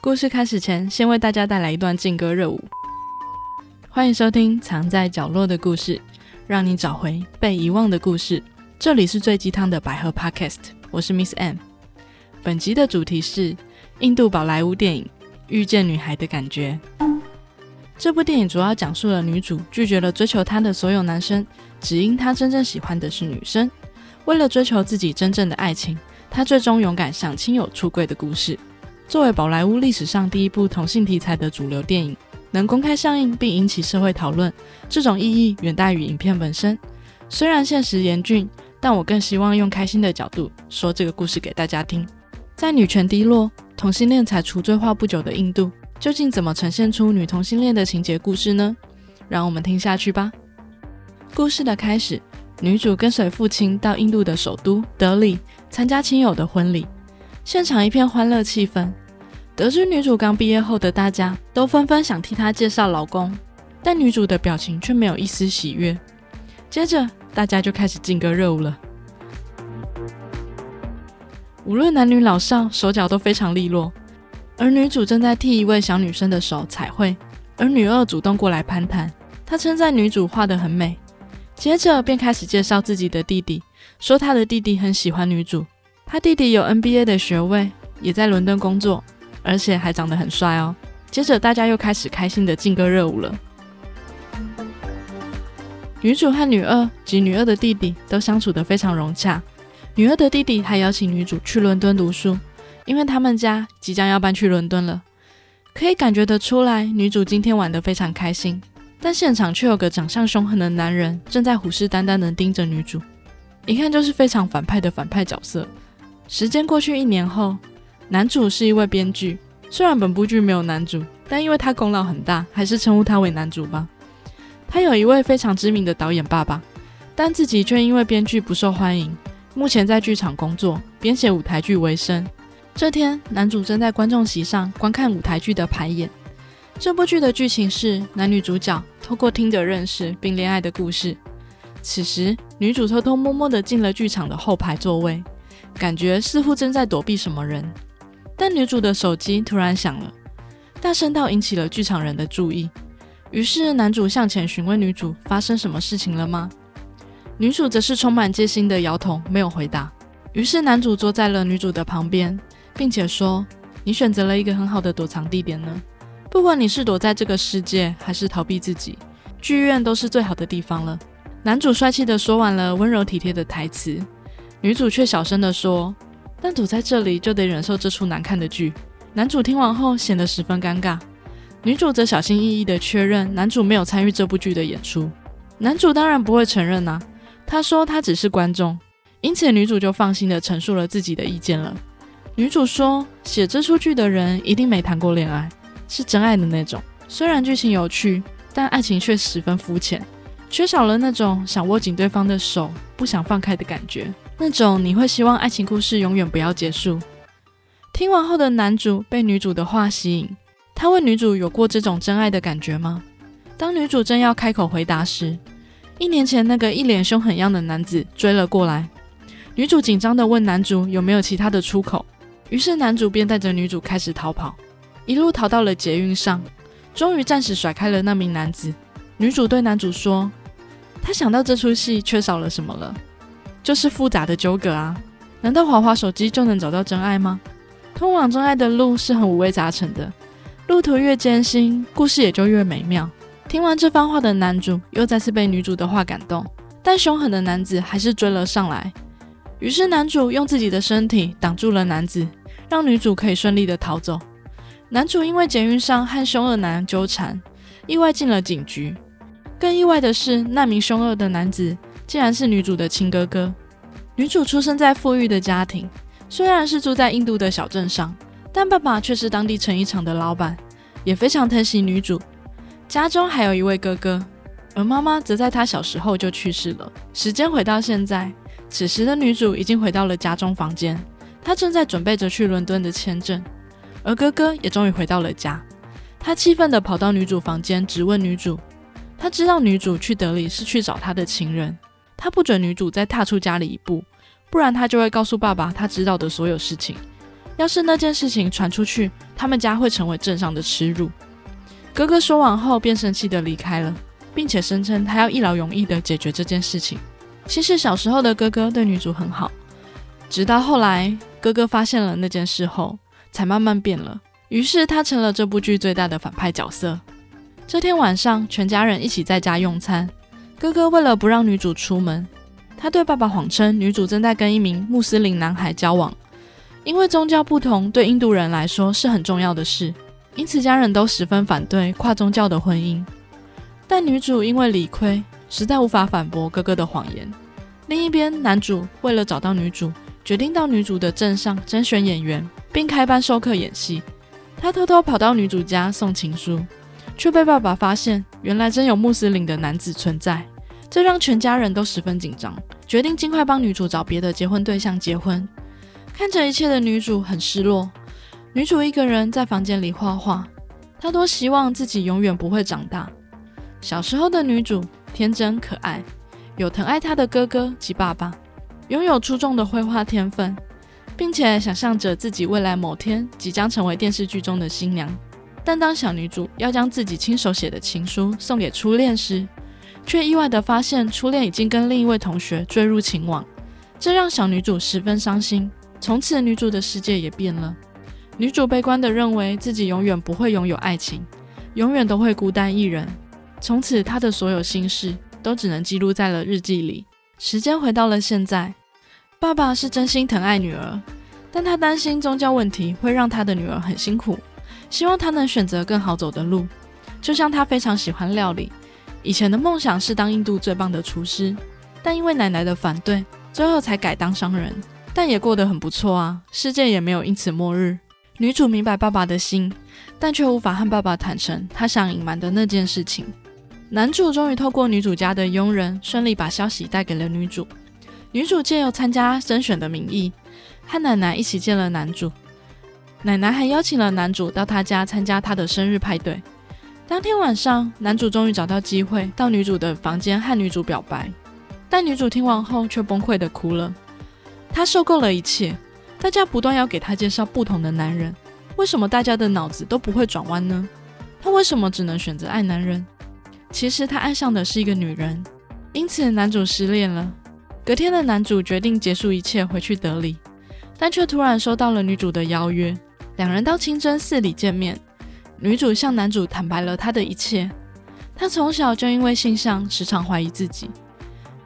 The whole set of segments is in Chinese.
故事开始前，先为大家带来一段劲歌热舞。欢迎收听《藏在角落的故事》，让你找回被遗忘的故事。这里是最鸡汤的百合 Podcast，我是 Miss M。本集的主题是印度宝莱坞电影《遇见女孩的感觉》。这部电影主要讲述了女主拒绝了追求她的所有男生，只因她真正喜欢的是女生。为了追求自己真正的爱情，她最终勇敢向亲友出柜的故事。作为宝莱坞历史上第一部同性题材的主流电影，能公开上映并引起社会讨论，这种意义远大于影片本身。虽然现实严峻，但我更希望用开心的角度说这个故事给大家听。在女权低落、同性恋才除罪化不久的印度，究竟怎么呈现出女同性恋的情节故事呢？让我们听下去吧。故事的开始，女主跟随父亲到印度的首都德里参加亲友的婚礼。现场一片欢乐气氛。得知女主刚毕业后的大家都纷纷想替她介绍老公，但女主的表情却没有一丝喜悦。接着，大家就开始劲歌热舞了。无论男女老少，手脚都非常利落。而女主正在替一位小女生的手彩绘，而女二主动过来攀谈，她称赞女主画得很美。接着便开始介绍自己的弟弟，说他的弟弟很喜欢女主。他弟弟有 NBA 的学位，也在伦敦工作，而且还长得很帅哦。接着大家又开始开心的劲歌热舞了。女主和女二及女二的弟弟都相处得非常融洽。女二的弟弟还邀请女主去伦敦读书，因为他们家即将要搬去伦敦了。可以感觉得出来，女主今天玩得非常开心，但现场却有个长相凶狠的男人正在虎视眈眈地盯着女主，一看就是非常反派的反派角色。时间过去一年后，男主是一位编剧。虽然本部剧没有男主，但因为他功劳很大，还是称呼他为男主吧。他有一位非常知名的导演爸爸，但自己却因为编剧不受欢迎，目前在剧场工作，编写舞台剧为生。这天，男主正在观众席上观看舞台剧的排演。这部剧的剧情是男女主角透过听着认识并恋爱的故事。此时，女主偷偷摸摸地进了剧场的后排座位。感觉似乎正在躲避什么人，但女主的手机突然响了，大声到引起了剧场人的注意。于是男主向前询问女主发生什么事情了吗？女主则是充满戒心的摇头，没有回答。于是男主坐在了女主的旁边，并且说：“你选择了一个很好的躲藏地点呢。不管你是躲在这个世界，还是逃避自己，剧院都是最好的地方了。”男主帅气的说完了温柔体贴的台词。女主却小声地说：“但躲在这里就得忍受这出难看的剧。”男主听完后显得十分尴尬，女主则小心翼翼地确认男主没有参与这部剧的演出。男主当然不会承认呐，他说他只是观众，因此女主就放心地陈述了自己的意见了。女主说：“写这出剧的人一定没谈过恋爱，是真爱的那种。虽然剧情有趣，但爱情却十分肤浅，缺少了那种想握紧对方的手、不想放开的感觉。”那种你会希望爱情故事永远不要结束。听完后的男主被女主的话吸引，他问女主有过这种真爱的感觉吗？当女主正要开口回答时，一年前那个一脸凶狠样的男子追了过来。女主紧张地问男主有没有其他的出口，于是男主便带着女主开始逃跑，一路逃到了捷运上，终于暂时甩开了那名男子。女主对男主说：“她想到这出戏缺少了什么了。”就是复杂的纠葛啊！难道滑滑手机就能找到真爱吗？通往真爱的路是很五味杂陈的，路途越艰辛，故事也就越美妙。听完这番话的男主又再次被女主的话感动，但凶狠的男子还是追了上来。于是男主用自己的身体挡住了男子，让女主可以顺利的逃走。男主因为捷运上和凶恶男纠缠，意外进了警局。更意外的是，那名凶恶的男子。竟然是女主的亲哥哥。女主出生在富裕的家庭，虽然是住在印度的小镇上，但爸爸却是当地成衣厂的老板，也非常疼惜女主。家中还有一位哥哥，而妈妈则在她小时候就去世了。时间回到现在，此时的女主已经回到了家中房间，她正在准备着去伦敦的签证，而哥哥也终于回到了家。他气愤地跑到女主房间，质问女主。他知道女主去德里是去找他的情人。他不准女主再踏出家里一步，不然他就会告诉爸爸他知道的所有事情。要是那件事情传出去，他们家会成为镇上的耻辱。哥哥说完后，便生气的离开了，并且声称他要一劳永逸的解决这件事情。其实小时候的哥哥对女主很好，直到后来哥哥发现了那件事后，才慢慢变了。于是他成了这部剧最大的反派角色。这天晚上，全家人一起在家用餐。哥哥为了不让女主出门，他对爸爸谎称女主正在跟一名穆斯林男孩交往。因为宗教不同，对印度人来说是很重要的事，因此家人都十分反对跨宗教的婚姻。但女主因为理亏，实在无法反驳哥哥的谎言。另一边，男主为了找到女主，决定到女主的镇上甄选演员，并开班授课演戏。他偷偷跑到女主家送情书，却被爸爸发现，原来真有穆斯林的男子存在，这让全家人都十分紧张，决定尽快帮女主找别的结婚对象结婚。看着一切的女主很失落。女主一个人在房间里画画，她多希望自己永远不会长大。小时候的女主天真可爱，有疼爱她的哥哥及爸爸，拥有出众的绘画天分，并且想象着自己未来某天即将成为电视剧中的新娘。但当小女主要将自己亲手写的情书送给初恋时，却意外地发现初恋已经跟另一位同学坠入情网，这让小女主十分伤心。从此，女主的世界也变了。女主悲观地认为自己永远不会拥有爱情，永远都会孤单一人。从此，她的所有心事都只能记录在了日记里。时间回到了现在，爸爸是真心疼爱女儿，但他担心宗教问题会让他的女儿很辛苦，希望她能选择更好走的路。就像他非常喜欢料理，以前的梦想是当印度最棒的厨师，但因为奶奶的反对，最后才改当商人。但也过得很不错啊，世界也没有因此末日。女主明白爸爸的心，但却无法和爸爸坦诚她想隐瞒的那件事情。男主终于透过女主家的佣人，顺利把消息带给了女主。女主借由参加甄选的名义，和奶奶一起见了男主。奶奶还邀请了男主到她家参加她的生日派对。当天晚上，男主终于找到机会到女主的房间和女主表白，但女主听完后却崩溃的哭了。他受够了一切，大家不断要给他介绍不同的男人，为什么大家的脑子都不会转弯呢？他为什么只能选择爱男人？其实他爱上的是一个女人，因此男主失恋了。隔天的男主决定结束一切，回去德里，但却突然收到了女主的邀约，两人到清真寺里见面。女主向男主坦白了她的一切，她从小就因为性向时常怀疑自己。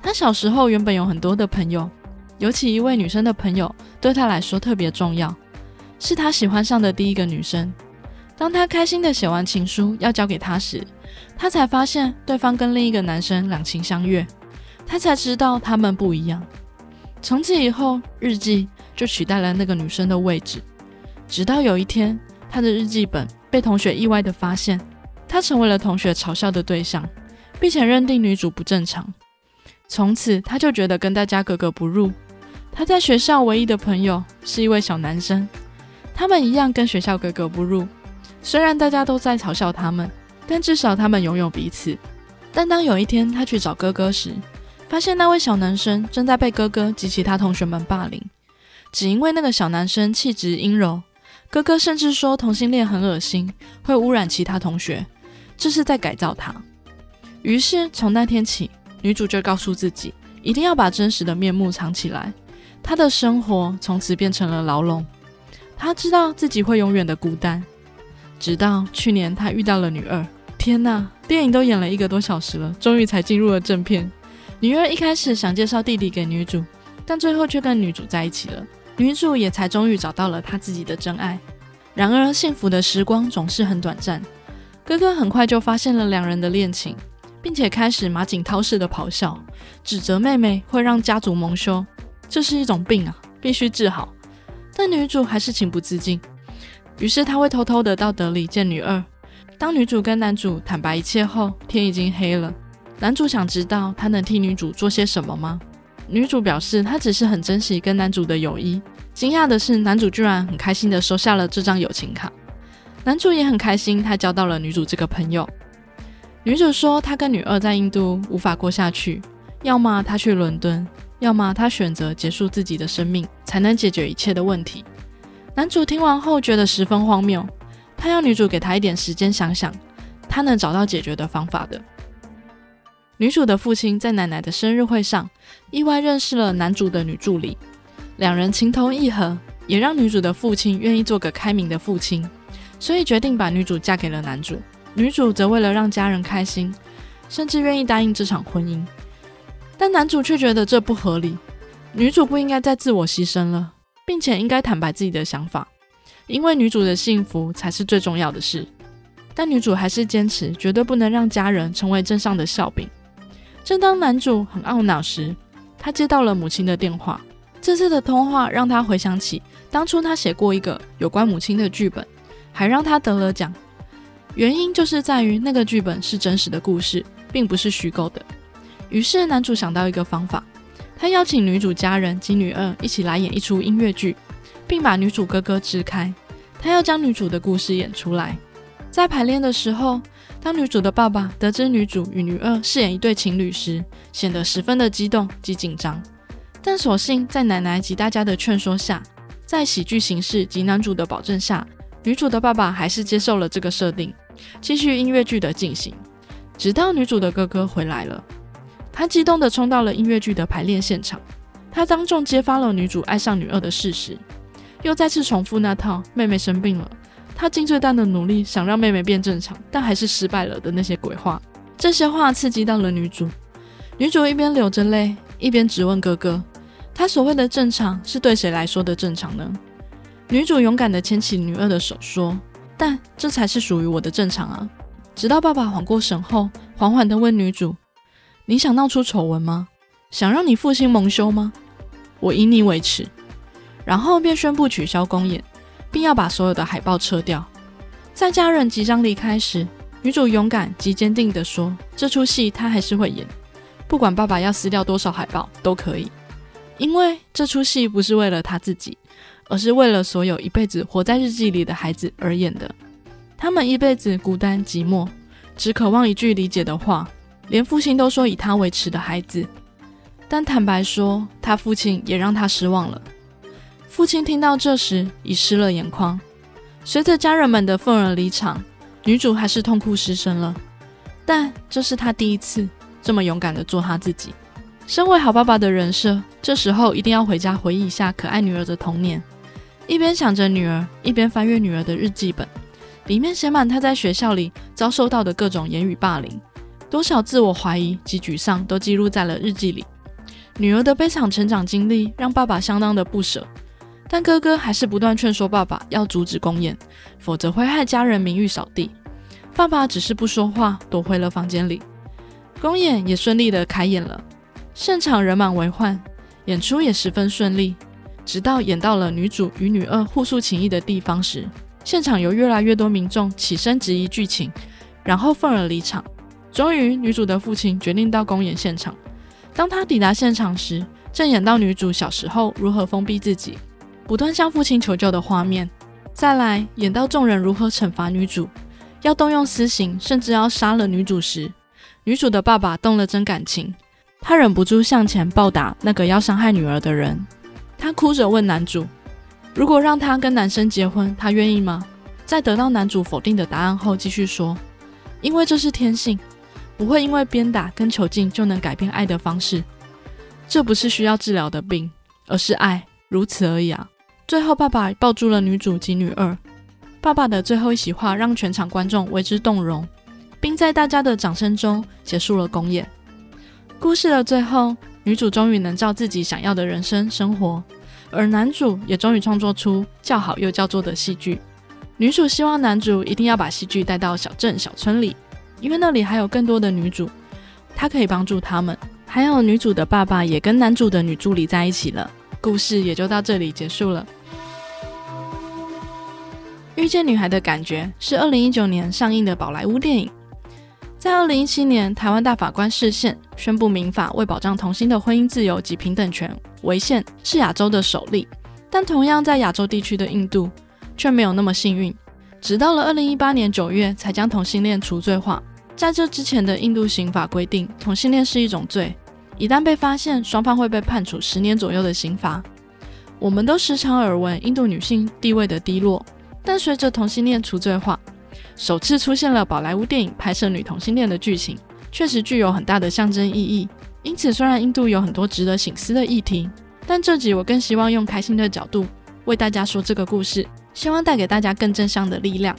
她小时候原本有很多的朋友。尤其一位女生的朋友对她来说特别重要，是她喜欢上的第一个女生。当她开心的写完情书要交给她时，她才发现对方跟另一个男生两情相悦，她才知道他们不一样。从此以后，日记就取代了那个女生的位置。直到有一天，他的日记本被同学意外的发现，他成为了同学嘲笑的对象，并且认定女主不正常。从此，他就觉得跟大家格格不入。他在学校唯一的朋友是一位小男生，他们一样跟学校格格不入。虽然大家都在嘲笑他们，但至少他们拥有彼此。但当有一天他去找哥哥时，发现那位小男生正在被哥哥及其他同学们霸凌，只因为那个小男生气质阴柔。哥哥甚至说同性恋很恶心，会污染其他同学，这是在改造他。于是从那天起，女主就告诉自己，一定要把真实的面目藏起来。她的生活从此变成了牢笼，她知道自己会永远的孤单，直到去年她遇到了女二。天呐，电影都演了一个多小时了，终于才进入了正片。女二一开始想介绍弟弟给女主，但最后却跟女主在一起了，女主也才终于找到了她自己的真爱。然而，幸福的时光总是很短暂，哥哥很快就发现了两人的恋情，并且开始马景涛式的咆哮，指责妹妹会让家族蒙羞。这是一种病啊，必须治好。但女主还是情不自禁，于是她会偷偷的到德里见女二。当女主跟男主坦白一切后，天已经黑了。男主想知道他能替女主做些什么吗？女主表示她只是很珍惜跟男主的友谊。惊讶的是，男主居然很开心的收下了这张友情卡。男主也很开心，他交到了女主这个朋友。女主说，她跟女二在印度无法过下去，要么她去伦敦。要么她选择结束自己的生命，才能解决一切的问题。男主听完后觉得十分荒谬，他要女主给他一点时间想想，他能找到解决的方法的。女主的父亲在奶奶的生日会上意外认识了男主的女助理，两人情投意合，也让女主的父亲愿意做个开明的父亲，所以决定把女主嫁给了男主。女主则为了让家人开心，甚至愿意答应这场婚姻。但男主却觉得这不合理，女主不应该再自我牺牲了，并且应该坦白自己的想法，因为女主的幸福才是最重要的事。但女主还是坚持，绝对不能让家人成为镇上的笑柄。正当男主很懊恼时，他接到了母亲的电话。这次的通话让他回想起当初他写过一个有关母亲的剧本，还让他得了奖。原因就是在于那个剧本是真实的故事，并不是虚构的。于是男主想到一个方法，他邀请女主家人及女二一起来演一出音乐剧，并把女主哥哥支开。他要将女主的故事演出来。在排练的时候，当女主的爸爸得知女主与女二饰演一对情侣时，显得十分的激动及紧张。但所幸在奶奶及大家的劝说下，在喜剧形式及男主的保证下，女主的爸爸还是接受了这个设定，继续音乐剧的进行，直到女主的哥哥回来了。他激动地冲到了音乐剧的排练现场，他当众揭发了女主爱上女二的事实，又再次重复那套妹妹生病了，他尽最大的努力想让妹妹变正常，但还是失败了的那些鬼话。这些话刺激到了女主，女主一边流着泪，一边质问哥哥：“他所谓的正常是对谁来说的正常呢？”女主勇敢地牵起女二的手说：“但这才是属于我的正常啊！”直到爸爸缓过神后，缓缓地问女主。你想闹出丑闻吗？想让你父亲蒙羞吗？我以你为耻。然后便宣布取消公演，并要把所有的海报撤掉。在家人即将离开时，女主勇敢及坚定地说：“这出戏她还是会演，不管爸爸要撕掉多少海报都可以，因为这出戏不是为了她自己，而是为了所有一辈子活在日记里的孩子而演的。他们一辈子孤单寂寞，只渴望一句理解的话。”连父亲都说以他为耻的孩子，但坦白说，他父亲也让他失望了。父亲听到这时已湿了眼眶。随着家人们的愤而离场，女主还是痛哭失声了。但这是她第一次这么勇敢地做她自己。身为好爸爸的人设，这时候一定要回家回忆一下可爱女儿的童年。一边想着女儿，一边翻阅女儿的日记本，里面写满她在学校里遭受到的各种言语霸凌。多少自我怀疑及沮丧都记录在了日记里。女儿的悲惨成长经历让爸爸相当的不舍，但哥哥还是不断劝说爸爸要阻止公演，否则会害家人名誉扫地。爸爸只是不说话，躲回了房间里。公演也顺利的开演了，现场人满为患，演出也十分顺利。直到演到了女主与女二互诉情谊的地方时，现场有越来越多民众起身质疑剧情，然后愤而离场。终于，女主的父亲决定到公演现场。当他抵达现场时，正演到女主小时候如何封闭自己，不断向父亲求救的画面。再来演到众人如何惩罚女主，要动用私刑，甚至要杀了女主时，女主的爸爸动了真感情，他忍不住向前暴打那个要伤害女儿的人。他哭着问男主：“如果让他跟男生结婚，他愿意吗？”在得到男主否定的答案后，继续说：“因为这是天性。”不会因为鞭打跟囚禁就能改变爱的方式，这不是需要治疗的病，而是爱，如此而已啊！最后，爸爸抱住了女主及女二，爸爸的最后一席话让全场观众为之动容，并在大家的掌声中结束了公演。故事的最后，女主终于能照自己想要的人生生活，而男主也终于创作出叫好又叫座的戏剧。女主希望男主一定要把戏剧带到小镇小村里。因为那里还有更多的女主，她可以帮助他们。还有女主的爸爸也跟男主的女助理在一起了，故事也就到这里结束了。遇见女孩的感觉是二零一九年上映的宝莱坞电影。在二零一七年，台湾大法官释宪宣布民法为保障同性的婚姻自由及平等权违宪，是亚洲的首例。但同样在亚洲地区的印度却没有那么幸运，直到了二零一八年九月才将同性恋除罪化。在这之前的印度刑法规定，同性恋是一种罪，一旦被发现，双方会被判处十年左右的刑罚。我们都时常耳闻印度女性地位的低落，但随着同性恋除罪化，首次出现了宝莱坞电影拍摄女同性恋的剧情，确实具有很大的象征意义。因此，虽然印度有很多值得醒思的议题，但这集我更希望用开心的角度为大家说这个故事，希望带给大家更正向的力量。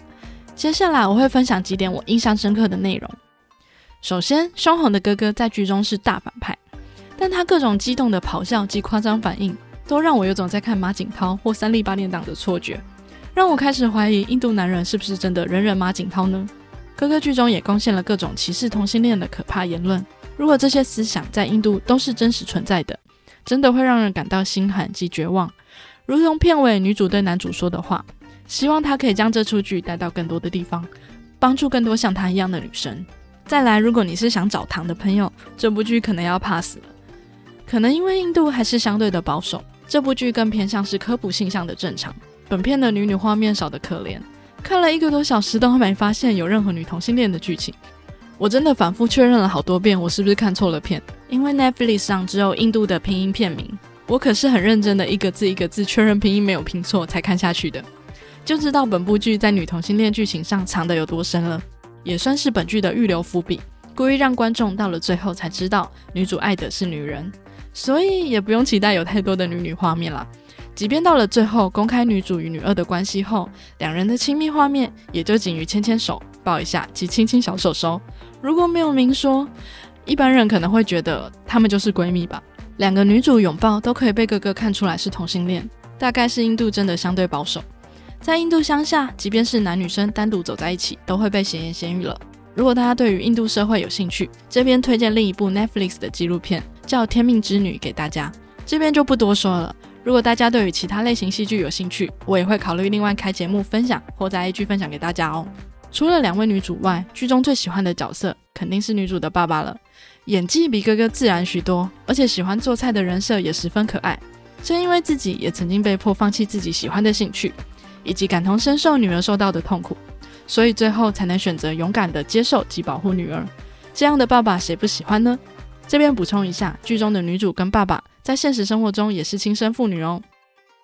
接下来我会分享几点我印象深刻的内容。首先，凶狠的哥哥在剧中是大反派，但他各种激动的咆哮及夸张反应，都让我有种在看马景涛或三立八点档的错觉，让我开始怀疑印度男人是不是真的人人马景涛呢？哥哥剧中也贡献了各种歧视同性恋的可怕言论。如果这些思想在印度都是真实存在的，真的会让人感到心寒及绝望。如同片尾女主对男主说的话，希望他可以将这出剧带到更多的地方，帮助更多像他一样的女生。再来，如果你是想找糖的朋友，这部剧可能要 pass 了。可能因为印度还是相对的保守，这部剧更偏向是科普性向的正常。本片的女女画面少得可怜，看了一个多小时都还没发现有任何女同性恋的剧情。我真的反复确认了好多遍，我是不是看错了片？因为 Netflix 上只有印度的拼音片名，我可是很认真的一个字一个字确认拼音没有拼错才看下去的，就知道本部剧在女同性恋剧情上藏的有多深了，也算是本剧的预留伏笔，故意让观众到了最后才知道女主爱的是女人，所以也不用期待有太多的女女画面了。即便到了最后公开女主与女二的关系后，两人的亲密画面也就仅于牵牵手、抱一下及亲亲小手手。如果没有明说，一般人可能会觉得她们就是闺蜜吧。两个女主拥抱都可以被哥哥看出来是同性恋，大概是印度真的相对保守。在印度乡下，即便是男女生单独走在一起，都会被闲言闲语了。如果大家对于印度社会有兴趣，这边推荐另一部 Netflix 的纪录片，叫《天命之女》给大家，这边就不多说了。如果大家对于其他类型戏剧有兴趣，我也会考虑另外开节目分享或在 IG 分享给大家哦。除了两位女主外，剧中最喜欢的角色肯定是女主的爸爸了，演技比哥哥自然许多，而且喜欢做菜的人设也十分可爱。正因为自己也曾经被迫放弃自己喜欢的兴趣，以及感同身受女儿受到的痛苦，所以最后才能选择勇敢的接受及保护女儿。这样的爸爸谁不喜欢呢？这边补充一下，剧中的女主跟爸爸。在现实生活中也是亲生父女哦。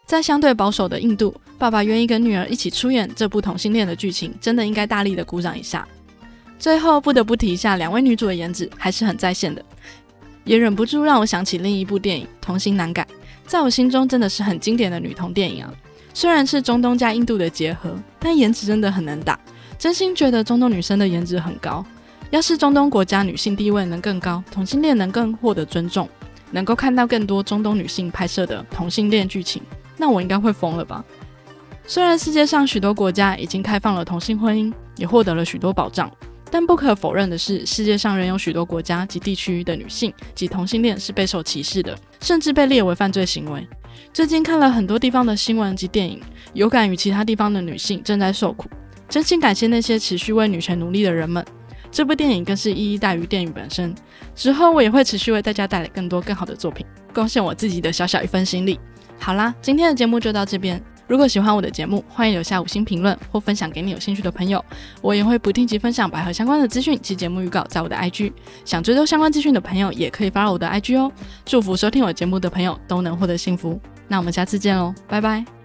在相对保守的印度，爸爸愿意跟女儿一起出演这部同性恋的剧情，真的应该大力的鼓掌一下。最后不得不提一下，两位女主的颜值还是很在线的，也忍不住让我想起另一部电影《童心难改》，在我心中真的是很经典的女同电影啊。虽然是中东加印度的结合，但颜值真的很能打，真心觉得中东女生的颜值很高。要是中东国家女性地位能更高，同性恋能更获得尊重。能够看到更多中东女性拍摄的同性恋剧情，那我应该会疯了吧？虽然世界上许多国家已经开放了同性婚姻，也获得了许多保障，但不可否认的是，世界上仍有许多国家及地区的女性及同性恋是备受歧视的，甚至被列为犯罪行为。最近看了很多地方的新闻及电影，有感于其他地方的女性正在受苦，真心感谢那些持续为女权努力的人们。这部电影更是意义大于电影本身。之后我也会持续为大家带来更多更好的作品，贡献我自己的小小一份心力。好啦，今天的节目就到这边。如果喜欢我的节目，欢迎留下五星评论或分享给你有兴趣的朋友。我也会不定期分享百合相关的资讯及节目预告在我的 IG。想追踪相关资讯的朋友，也可以发到我的 IG 哦。祝福收听我节目的朋友都能获得幸福。那我们下次见喽，拜拜。